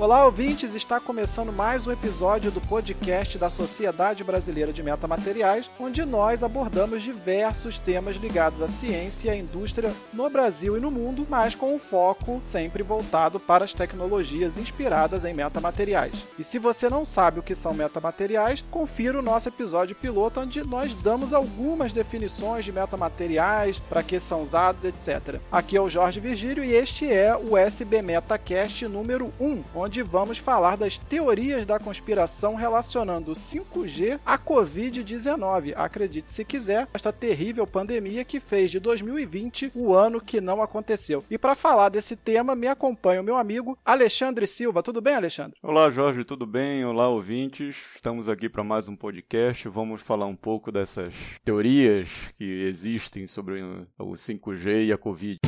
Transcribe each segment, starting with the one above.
Olá, ouvintes! Está começando mais um episódio do podcast da Sociedade Brasileira de Metamateriais, onde nós abordamos diversos temas ligados à ciência e à indústria no Brasil e no mundo, mas com um foco sempre voltado para as tecnologias inspiradas em metamateriais. E se você não sabe o que são metamateriais, confira o nosso episódio piloto, onde nós damos algumas definições de metamateriais, para que são usados, etc. Aqui é o Jorge Virgílio e este é o SB Metacast número 1, onde onde vamos falar das teorias da conspiração relacionando o 5G à Covid-19. Acredite se quiser, esta terrível pandemia que fez de 2020 o ano que não aconteceu. E para falar desse tema, me acompanha o meu amigo Alexandre Silva. Tudo bem, Alexandre? Olá, Jorge, tudo bem? Olá, ouvintes. Estamos aqui para mais um podcast. Vamos falar um pouco dessas teorias que existem sobre o 5G e a Covid.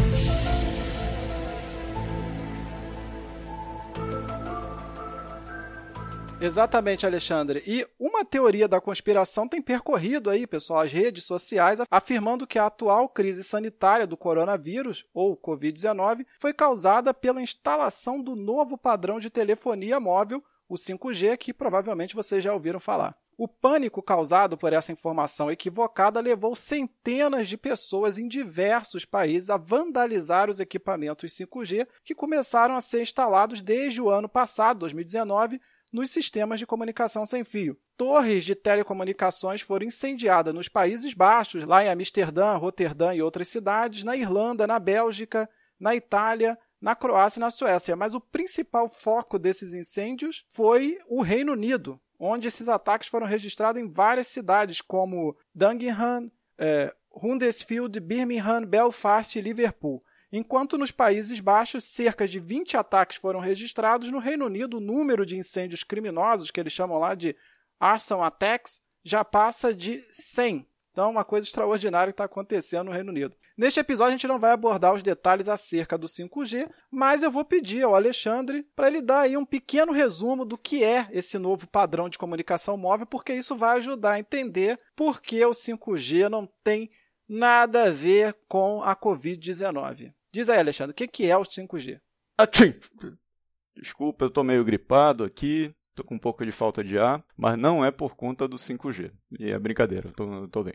Exatamente, Alexandre. E uma teoria da conspiração tem percorrido aí, pessoal, as redes sociais, afirmando que a atual crise sanitária do coronavírus, ou Covid-19, foi causada pela instalação do novo padrão de telefonia móvel, o 5G, que provavelmente vocês já ouviram falar. O pânico causado por essa informação equivocada levou centenas de pessoas em diversos países a vandalizar os equipamentos 5G que começaram a ser instalados desde o ano passado, 2019, nos sistemas de comunicação sem fio. Torres de telecomunicações foram incendiadas nos Países Baixos, lá em Amsterdã, Roterdã e outras cidades, na Irlanda, na Bélgica, na Itália, na Croácia e na Suécia. Mas o principal foco desses incêndios foi o Reino Unido, onde esses ataques foram registrados em várias cidades, como Dungingham, eh, Huddersfield, Birmingham, Belfast e Liverpool. Enquanto nos Países Baixos, cerca de 20 ataques foram registrados, no Reino Unido, o número de incêndios criminosos, que eles chamam lá de arson attacks, já passa de 100. Então, uma coisa extraordinária que está acontecendo no Reino Unido. Neste episódio, a gente não vai abordar os detalhes acerca do 5G, mas eu vou pedir ao Alexandre para ele dar aí um pequeno resumo do que é esse novo padrão de comunicação móvel, porque isso vai ajudar a entender por que o 5G não tem nada a ver com a Covid-19. Diz aí, Alexandre, o que é o 5G? Atchim! Desculpa, eu estou meio gripado aqui, estou com um pouco de falta de ar, mas não é por conta do 5G. E é brincadeira, estou bem.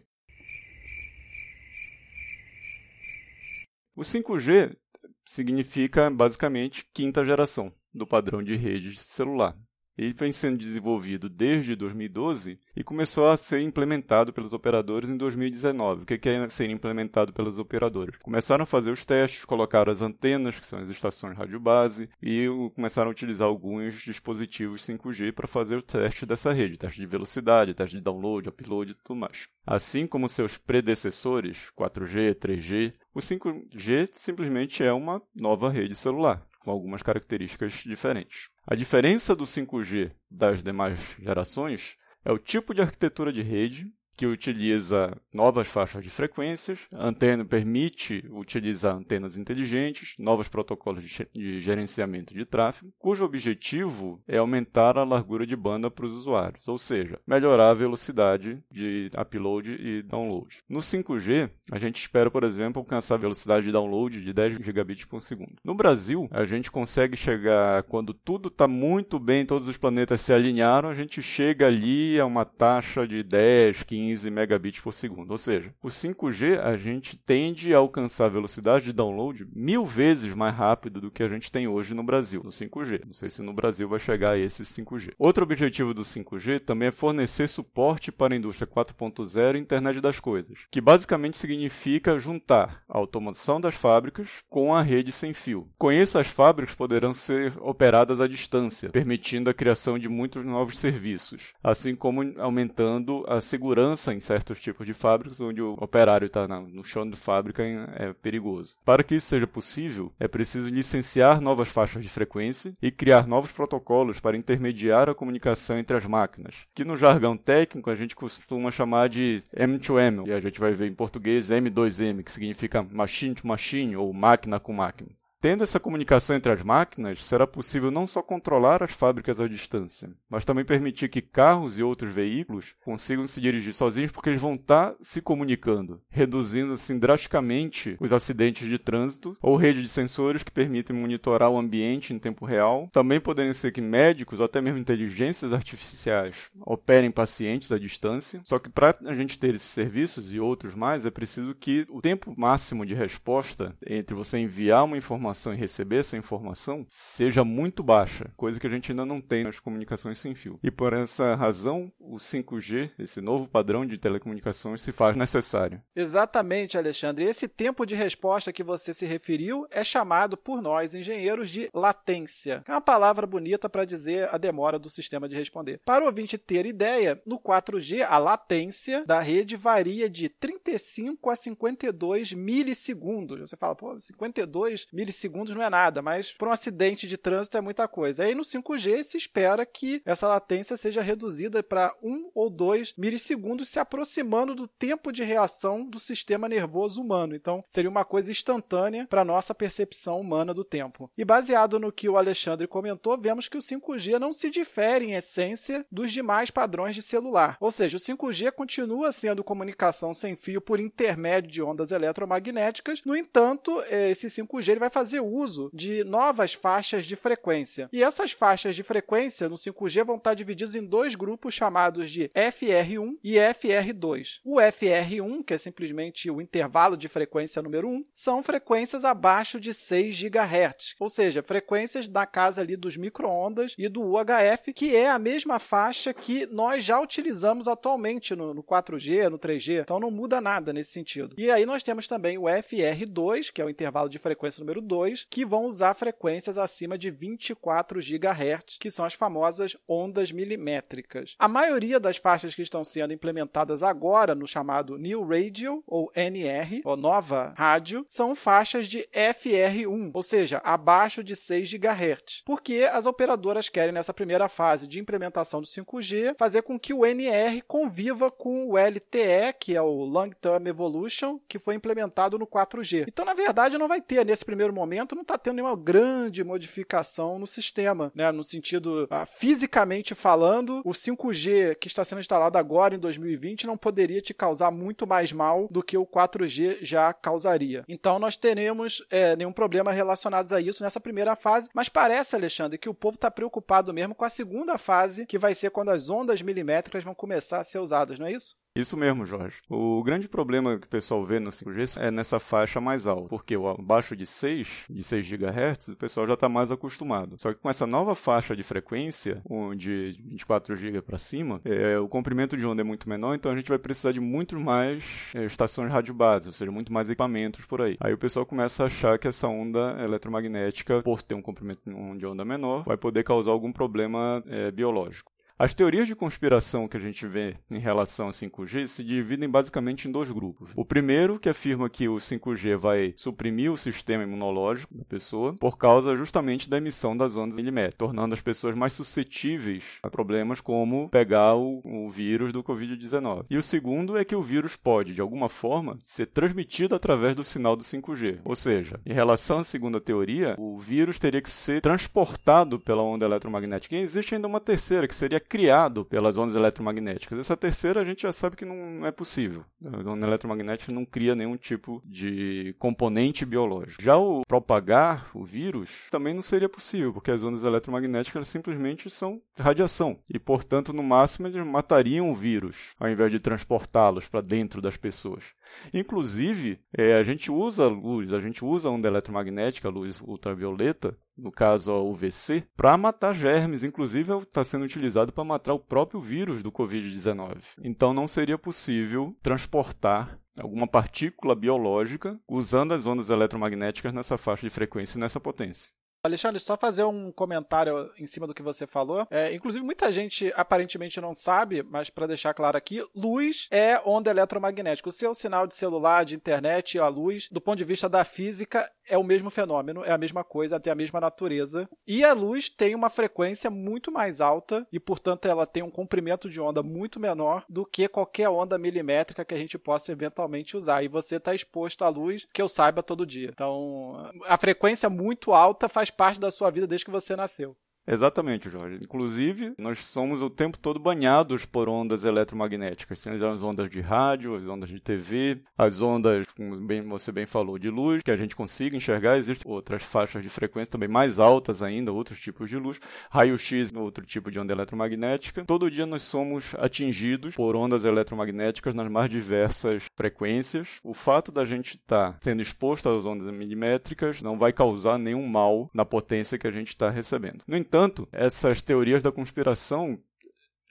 O 5G significa basicamente quinta geração do padrão de rede celular. Ele vem sendo desenvolvido desde 2012 e começou a ser implementado pelos operadores em 2019. O que é ser implementado pelos operadores? Começaram a fazer os testes, colocaram as antenas, que são as estações rádio base, e começaram a utilizar alguns dispositivos 5G para fazer o teste dessa rede, teste de velocidade, teste de download, upload e tudo mais. Assim como seus predecessores, 4G, 3G, o 5G simplesmente é uma nova rede celular com algumas características diferentes. A diferença do 5G das demais gerações é o tipo de arquitetura de rede que utiliza novas faixas de frequências, a antena permite utilizar antenas inteligentes, novos protocolos de gerenciamento de tráfego, cujo objetivo é aumentar a largura de banda para os usuários, ou seja, melhorar a velocidade de upload e download. No 5G, a gente espera, por exemplo, alcançar a velocidade de download de 10 gigabits por segundo. No Brasil, a gente consegue chegar, quando tudo está muito bem, todos os planetas se alinharam, a gente chega ali a uma taxa de 10, 15 15 megabits por segundo. Ou seja, o 5G a gente tende a alcançar velocidade de download mil vezes mais rápido do que a gente tem hoje no Brasil, no 5G. Não sei se no Brasil vai chegar a esse 5G. Outro objetivo do 5G também é fornecer suporte para a indústria 4.0 e internet das coisas, que basicamente significa juntar a automação das fábricas com a rede sem fio. Com isso, as fábricas poderão ser operadas à distância, permitindo a criação de muitos novos serviços, assim como aumentando a segurança segurança em certos tipos de fábricas onde o operário está no chão de fábrica é perigoso. Para que isso seja possível, é preciso licenciar novas faixas de frequência e criar novos protocolos para intermediar a comunicação entre as máquinas, que no jargão técnico a gente costuma chamar de M2M, e a gente vai ver em português M2M, que significa machine to machine ou máquina com máquina. Tendo essa comunicação entre as máquinas, será possível não só controlar as fábricas à distância, mas também permitir que carros e outros veículos consigam se dirigir sozinhos porque eles vão estar se comunicando, reduzindo assim drasticamente os acidentes de trânsito ou rede de sensores que permitem monitorar o ambiente em tempo real. Também podem ser que médicos ou até mesmo inteligências artificiais operem pacientes à distância. Só que para a gente ter esses serviços e outros mais, é preciso que o tempo máximo de resposta entre você enviar uma informação e receber essa informação seja muito baixa, coisa que a gente ainda não tem nas comunicações sem fio. E por essa razão, o 5G, esse novo padrão de telecomunicações, se faz necessário. Exatamente, Alexandre. Esse tempo de resposta que você se referiu é chamado por nós engenheiros de latência. É uma palavra bonita para dizer a demora do sistema de responder. Para o ouvinte ter ideia, no 4G a latência da rede varia de 35 a 52 milissegundos. Você fala, pô, 52 milissegundos não é nada, mas para um acidente de trânsito é muita coisa. Aí no 5G se espera que essa latência seja reduzida para 1 ou 2 milissegundos, se aproximando do tempo de reação do sistema nervoso humano. Então, seria uma coisa instantânea para nossa percepção humana do tempo. E baseado no que o Alexandre comentou, vemos que o 5G não se difere em essência dos demais padrões de celular. Ou seja, o 5G continua sendo comunicação sem fio por intermédio de ondas eletromagnéticas. No entanto, eh, esse 5G vai fazer uso de novas faixas de frequência. E essas faixas de frequência no 5G vão estar divididas em dois grupos chamados de FR1 e FR2. O FR1, que é simplesmente o intervalo de frequência número 1, são frequências abaixo de 6 GHz, ou seja, frequências da casa ali dos microondas e do UHF, que é a mesma faixa que nós já utilizamos atualmente no, no 4G, no 3G, então não muda nada nesse sentido. E aí nós temos também o FR2, que é o intervalo de frequência número 2, que vão usar frequências acima de 24 GHz, que são as famosas ondas milimétricas. A maioria das faixas que estão sendo implementadas agora no chamado New Radio ou NR, ou nova rádio, são faixas de FR1, ou seja, abaixo de 6 GHz, porque as operadoras querem nessa primeira fase de implementação do 5G fazer com que o NR conviva com o LTE, que é o Long Term Evolution, que foi implementado no 4G. Então, na verdade, não vai ter nesse primeiro momento, não está tendo nenhuma grande modificação no sistema, né? no sentido ah, fisicamente falando, o 5G que está sendo instalado agora em 2020 não poderia te causar muito mais mal do que o 4G já causaria. Então nós teremos é, nenhum problema relacionado a isso nessa primeira fase, mas parece, Alexandre, que o povo está preocupado mesmo com a segunda fase, que vai ser quando as ondas milimétricas vão começar a ser usadas, não é isso? Isso mesmo, Jorge. O grande problema que o pessoal vê no 5G é nessa faixa mais alta, porque abaixo de 6, de 6 GHz, o pessoal já está mais acostumado. Só que com essa nova faixa de frequência, de 24 GB para cima, é, o comprimento de onda é muito menor, então a gente vai precisar de muito mais é, estações rádio base, ou seja, muito mais equipamentos por aí. Aí o pessoal começa a achar que essa onda eletromagnética, por ter um comprimento de onda menor, vai poder causar algum problema é, biológico. As teorias de conspiração que a gente vê em relação ao 5G se dividem basicamente em dois grupos. O primeiro, que afirma que o 5G vai suprimir o sistema imunológico da pessoa por causa justamente da emissão das ondas milimétricas, tornando as pessoas mais suscetíveis a problemas como pegar o, o vírus do Covid-19. E o segundo é que o vírus pode, de alguma forma, ser transmitido através do sinal do 5G. Ou seja, em relação à segunda teoria, o vírus teria que ser transportado pela onda eletromagnética. E existe ainda uma terceira, que seria criado pelas ondas eletromagnéticas. Essa terceira a gente já sabe que não é possível. A onda eletromagnética não cria nenhum tipo de componente biológico. Já o propagar o vírus também não seria possível, porque as ondas eletromagnéticas simplesmente são radiação e, portanto, no máximo eles matariam o vírus ao invés de transportá-los para dentro das pessoas. Inclusive, é, a gente usa luz, a gente usa onda eletromagnética, luz ultravioleta, no caso a UVC, para matar germes, inclusive está sendo utilizado para matar o próprio vírus do Covid-19. Então não seria possível transportar alguma partícula biológica usando as ondas eletromagnéticas nessa faixa de frequência e nessa potência. Alexandre, só fazer um comentário em cima do que você falou. É, inclusive, muita gente aparentemente não sabe, mas para deixar claro aqui, luz é onda eletromagnética. O seu sinal de celular, de internet, a luz, do ponto de vista da física, é o mesmo fenômeno, é a mesma coisa, tem a mesma natureza. E a luz tem uma frequência muito mais alta e, portanto, ela tem um comprimento de onda muito menor do que qualquer onda milimétrica que a gente possa eventualmente usar. E você está exposto à luz que eu saiba todo dia. Então, a frequência muito alta faz parte da sua vida desde que você nasceu. Exatamente, Jorge. Inclusive, nós somos o tempo todo banhados por ondas eletromagnéticas. Tem as ondas de rádio, as ondas de TV, as ondas, como bem, você bem falou, de luz, que a gente consiga enxergar. Existem outras faixas de frequência também mais altas ainda, outros tipos de luz. Raio-X, outro tipo de onda eletromagnética. Todo dia nós somos atingidos por ondas eletromagnéticas nas mais diversas frequências. O fato da gente estar tá sendo exposto às ondas milimétricas não vai causar nenhum mal na potência que a gente está recebendo. No entanto, entanto, essas teorias da conspiração,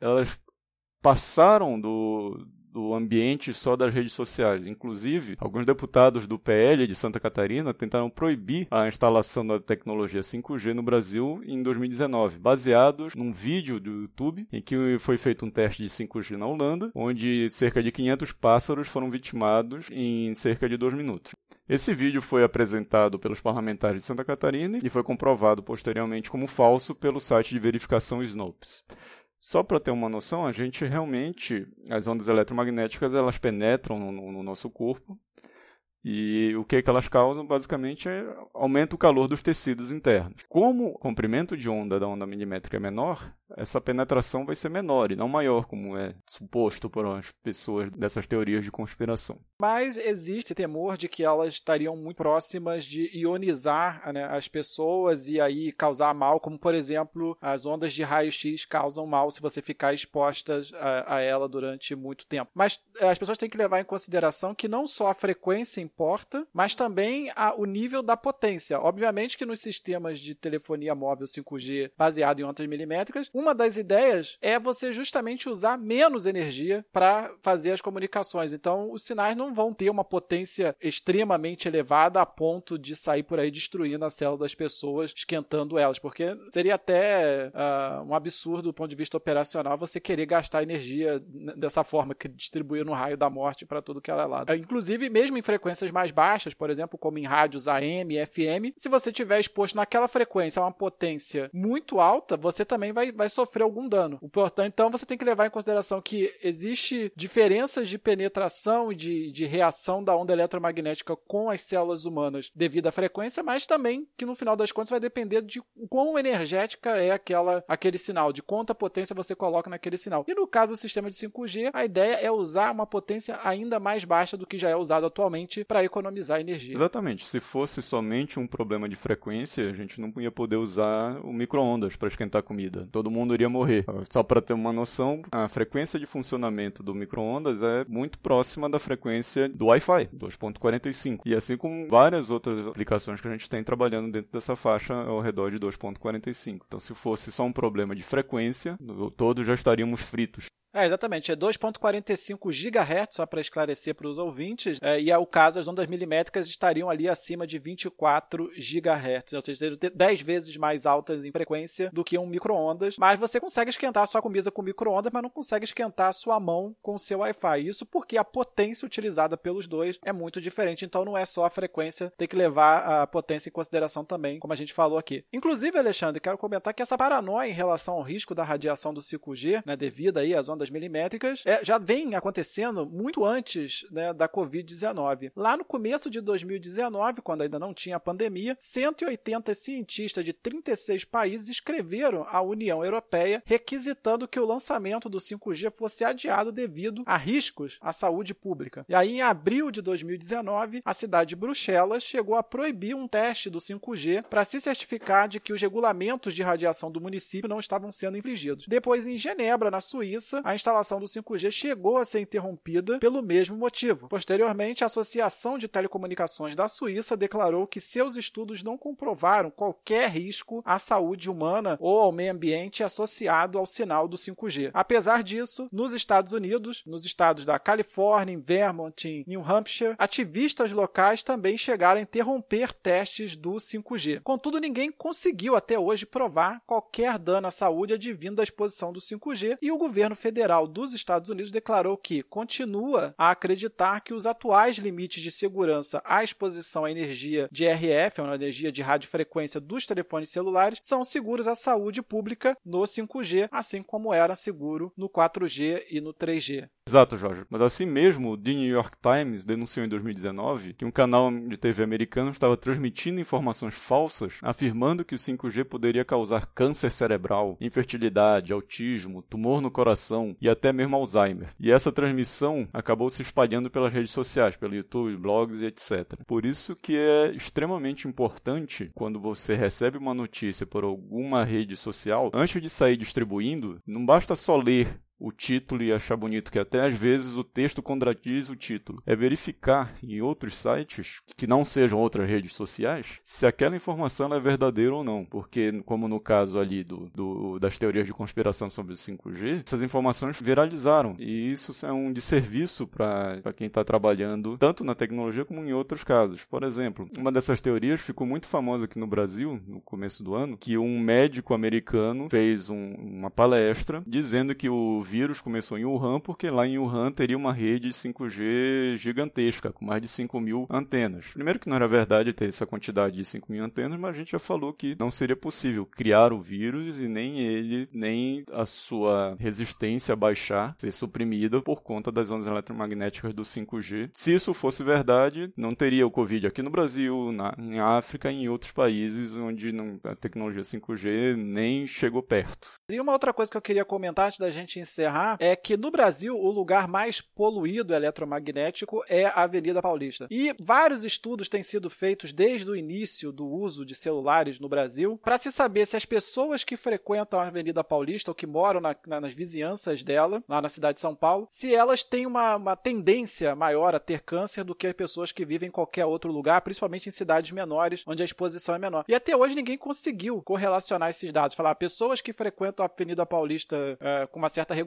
elas passaram do, do ambiente só das redes sociais. Inclusive, alguns deputados do PL de Santa Catarina tentaram proibir a instalação da tecnologia 5G no Brasil em 2019, baseados num vídeo do YouTube em que foi feito um teste de 5G na Holanda, onde cerca de 500 pássaros foram vitimados em cerca de dois minutos. Esse vídeo foi apresentado pelos parlamentares de Santa Catarina e foi comprovado posteriormente como falso pelo site de verificação Snopes. Só para ter uma noção, a gente realmente, as ondas eletromagnéticas, elas penetram no, no nosso corpo e o que, que elas causam, basicamente, é aumenta o calor dos tecidos internos. Como o comprimento de onda da onda milimétrica é menor, essa penetração vai ser menor e não maior, como é suposto por as pessoas dessas teorias de conspiração. Mas existe temor de que elas estariam muito próximas de ionizar né, as pessoas e aí causar mal, como por exemplo as ondas de raio-x causam mal se você ficar exposta a, a, ela durante muito tempo. Mas eh, as pessoas têm que levar em consideração que não só a frequência importa, mas também a, o nível da potência. Obviamente que nos sistemas de telefonia móvel 5G baseado em ondas milimétricas, uma das ideias é você justamente usar menos energia para fazer as comunicações. Então, os sinais não vão ter uma potência extremamente elevada a ponto de sair por aí destruindo a célula das pessoas, esquentando elas, porque seria até uh, um absurdo do ponto de vista operacional você querer gastar energia dessa forma, que distribuir no raio da morte para tudo que ela é lado. Inclusive, mesmo em frequências mais baixas, por exemplo, como em rádios AM, FM, se você tiver exposto naquela frequência a uma potência muito alta, você também vai, vai vai sofrer algum dano. O importante, então, você tem que levar em consideração que existe diferenças de penetração e de, de reação da onda eletromagnética com as células humanas devido à frequência, mas também que no final das contas vai depender de quão energética é aquela, aquele sinal, de quanta potência você coloca naquele sinal. E no caso do sistema de 5G, a ideia é usar uma potência ainda mais baixa do que já é usado atualmente para economizar energia. Exatamente. Se fosse somente um problema de frequência, a gente não ia poder usar o micro-ondas para esquentar comida. Todo mundo iria morrer. Só para ter uma noção, a frequência de funcionamento do micro-ondas é muito próxima da frequência do Wi-Fi, 2.45. E assim como várias outras aplicações que a gente tem trabalhando dentro dessa faixa ao redor de 2.45. Então, se fosse só um problema de frequência, todos já estaríamos fritos. É, exatamente. É 2.45 GHz, só para esclarecer para os ouvintes. É, e é o caso, as ondas milimétricas estariam ali acima de 24 GHz, ou seja, seriam 10 vezes mais altas em frequência do que um micro-ondas. Mas você consegue esquentar a sua camisa com micro-ondas, mas não consegue esquentar a sua mão com o seu Wi-Fi. Isso porque a potência utilizada pelos dois é muito diferente. Então não é só a frequência, tem que levar a potência em consideração também, como a gente falou aqui. Inclusive, Alexandre, quero comentar que essa paranoia em relação ao risco da radiação do 5G, né, devido aí às ondas milimétricas é, já vem acontecendo muito antes né, da Covid-19. Lá no começo de 2019, quando ainda não tinha pandemia, 180 cientistas de 36 países escreveram à União Europeia requisitando que o lançamento do 5G fosse adiado devido a riscos à saúde pública. E aí, em abril de 2019, a cidade de Bruxelas chegou a proibir um teste do 5G para se certificar de que os regulamentos de radiação do município não estavam sendo infringidos. Depois, em Genebra, na Suíça, a instalação do 5G chegou a ser interrompida pelo mesmo motivo. Posteriormente, a Associação de Telecomunicações da Suíça declarou que seus estudos não comprovaram qualquer risco à saúde humana ou ao meio ambiente associado ao sinal do 5G. Apesar disso, nos Estados Unidos, nos estados da Califórnia, Vermont e New Hampshire, ativistas locais também chegaram a interromper testes do 5G. Contudo, ninguém conseguiu até hoje provar qualquer dano à saúde advindo da exposição do 5G e o governo federal dos Estados Unidos declarou que continua a acreditar que os atuais limites de segurança à exposição à energia de RF, a energia de radiofrequência dos telefones celulares, são seguros à saúde pública no 5G, assim como era seguro no 4G e no 3G. Exato, Jorge. Mas assim mesmo, o The New York Times denunciou em 2019 que um canal de TV americano estava transmitindo informações falsas, afirmando que o 5G poderia causar câncer cerebral, infertilidade, autismo, tumor no coração e até mesmo Alzheimer. E essa transmissão acabou se espalhando pelas redes sociais, pelo YouTube, blogs e etc. Por isso que é extremamente importante quando você recebe uma notícia por alguma rede social, antes de sair distribuindo, não basta só ler o título e achar bonito, que até às vezes o texto contradiz o título. É verificar em outros sites, que não sejam outras redes sociais, se aquela informação é verdadeira ou não. Porque, como no caso ali do, do das teorias de conspiração sobre o 5G, essas informações viralizaram. E isso é um desserviço para quem está trabalhando tanto na tecnologia como em outros casos. Por exemplo, uma dessas teorias ficou muito famosa aqui no Brasil, no começo do ano, que um médico americano fez um, uma palestra dizendo que o vírus começou em Wuhan, porque lá em Wuhan teria uma rede 5G gigantesca, com mais de 5 mil antenas. Primeiro que não era verdade ter essa quantidade de 5 mil antenas, mas a gente já falou que não seria possível criar o vírus e nem ele, nem a sua resistência baixar, ser suprimida por conta das ondas eletromagnéticas do 5G. Se isso fosse verdade, não teria o Covid aqui no Brasil, na, em África e em outros países onde não, a tecnologia 5G nem chegou perto. E uma outra coisa que eu queria comentar antes da gente encerrar encerrar é que no Brasil o lugar mais poluído eletromagnético é a Avenida Paulista. E vários estudos têm sido feitos desde o início do uso de celulares no Brasil para se saber se as pessoas que frequentam a Avenida Paulista ou que moram na, na, nas vizinhanças dela, lá na cidade de São Paulo, se elas têm uma, uma tendência maior a ter câncer do que as pessoas que vivem em qualquer outro lugar, principalmente em cidades menores, onde a exposição é menor. E até hoje ninguém conseguiu correlacionar esses dados. Falar, pessoas que frequentam a Avenida Paulista é, com uma certa regularidade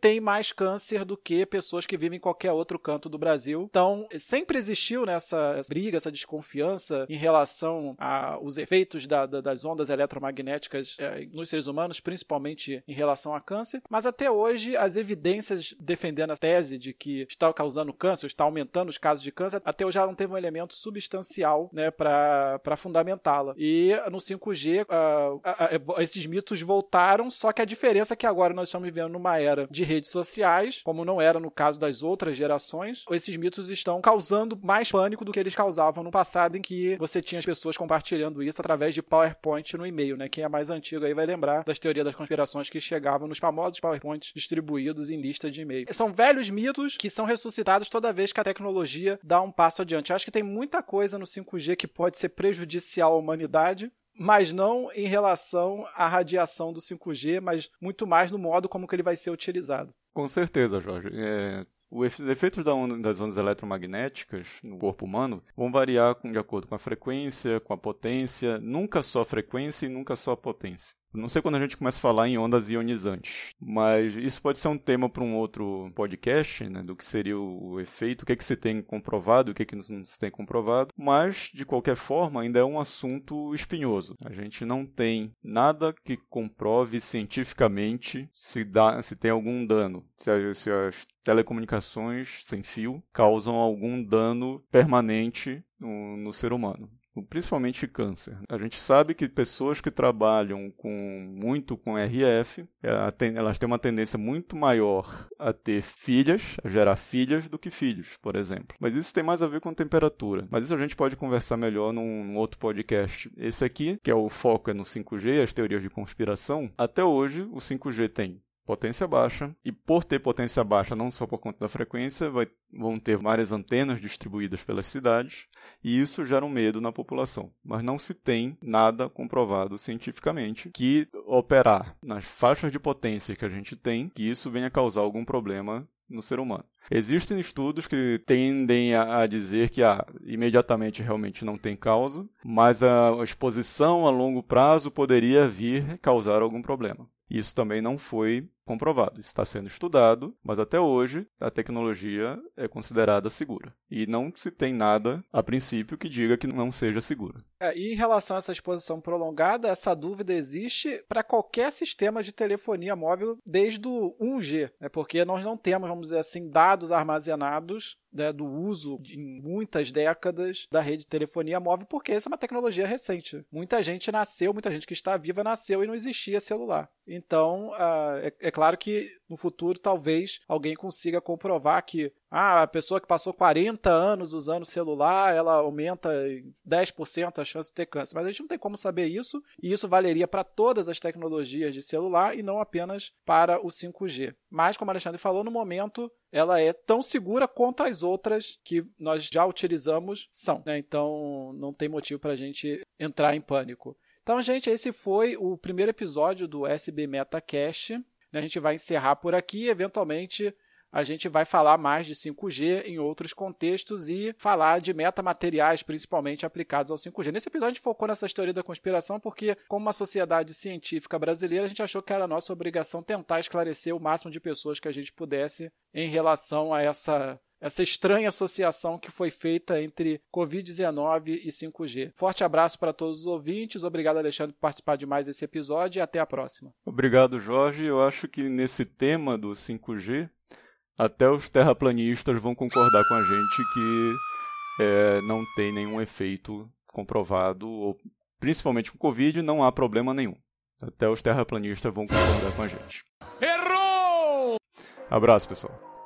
têm mais câncer do que pessoas que vivem em qualquer outro canto do Brasil. Então, sempre existiu nessa essa briga, essa desconfiança em relação aos efeitos da, da, das ondas eletromagnéticas é, nos seres humanos, principalmente em relação a câncer. Mas até hoje, as evidências defendendo a tese de que está causando câncer, está aumentando os casos de câncer, até hoje já não teve um elemento substancial né, para fundamentá-la. E no 5G, uh, uh, uh, esses mitos voltaram, só que a diferença é que agora nós estamos vivendo numa era de redes sociais, como não era no caso das outras gerações, esses mitos estão causando mais pânico do que eles causavam no passado, em que você tinha as pessoas compartilhando isso através de PowerPoint no e-mail, né? Quem é mais antigo aí vai lembrar das teorias das conspirações que chegavam nos famosos PowerPoints distribuídos em lista de e-mail. São velhos mitos que são ressuscitados toda vez que a tecnologia dá um passo adiante. Eu acho que tem muita coisa no 5G que pode ser prejudicial à humanidade, mas não em relação à radiação do 5G, mas muito mais no modo como que ele vai ser utilizado. Com certeza, Jorge. É, os efeitos das ondas eletromagnéticas no corpo humano vão variar de acordo com a frequência, com a potência, nunca só a frequência e nunca só a potência. Não sei quando a gente começa a falar em ondas ionizantes, mas isso pode ser um tema para um outro podcast, né, do que seria o efeito, o que, é que se tem comprovado, o que, é que não se tem comprovado, mas, de qualquer forma, ainda é um assunto espinhoso. A gente não tem nada que comprove cientificamente se, dá, se tem algum dano, se, se as telecomunicações sem fio causam algum dano permanente no, no ser humano principalmente câncer. A gente sabe que pessoas que trabalham com muito com RF, é, elas têm uma tendência muito maior a ter filhas, a gerar filhas, do que filhos, por exemplo. Mas isso tem mais a ver com temperatura. Mas isso a gente pode conversar melhor num, num outro podcast. Esse aqui, que é o foco é no 5G, as teorias de conspiração, até hoje o 5G tem potência baixa, e por ter potência baixa, não só por conta da frequência, vai, vão ter várias antenas distribuídas pelas cidades, e isso gera um medo na população. Mas não se tem nada comprovado cientificamente que operar nas faixas de potência que a gente tem, que isso venha causar algum problema no ser humano. Existem estudos que tendem a, dizer que ah, imediatamente realmente não tem causa, mas a exposição a longo prazo poderia vir causar algum problema. Isso também não foi comprovado. Está sendo estudado, mas até hoje a tecnologia é considerada segura. E não se tem nada, a princípio, que diga que não seja segura. É, e em relação a essa exposição prolongada, essa dúvida existe para qualquer sistema de telefonia móvel desde o 1G, né? porque nós não temos, vamos dizer assim, dados armazenados né, do uso em muitas décadas da rede de telefonia móvel, porque essa é uma tecnologia recente. Muita gente nasceu, muita gente que está viva nasceu e não existia celular. Então, uh, é, é claro que no futuro talvez alguém consiga comprovar que ah, a pessoa que passou 40 anos usando celular, ela aumenta 10% a chance de ter câncer. Mas a gente não tem como saber isso, e isso valeria para todas as tecnologias de celular e não apenas para o 5G. Mas, como o Alexandre falou, no momento ela é tão segura quanto as outras que nós já utilizamos são. Né? Então, não tem motivo para a gente entrar em pânico. Então, gente, esse foi o primeiro episódio do SB MetaCast. A gente vai encerrar por aqui. Eventualmente, a gente vai falar mais de 5G em outros contextos e falar de metamateriais, principalmente aplicados ao 5G. Nesse episódio, a gente focou nessa teoria da conspiração porque, como uma sociedade científica brasileira, a gente achou que era nossa obrigação tentar esclarecer o máximo de pessoas que a gente pudesse em relação a essa essa estranha associação que foi feita entre Covid-19 e 5G. Forte abraço para todos os ouvintes, obrigado Alexandre por participar de mais esse episódio e até a próxima. Obrigado Jorge, eu acho que nesse tema do 5G até os terraplanistas vão concordar com a gente que é, não tem nenhum efeito comprovado, ou, principalmente com Covid, não há problema nenhum. Até os terraplanistas vão concordar com a gente. Errou! Abraço, pessoal.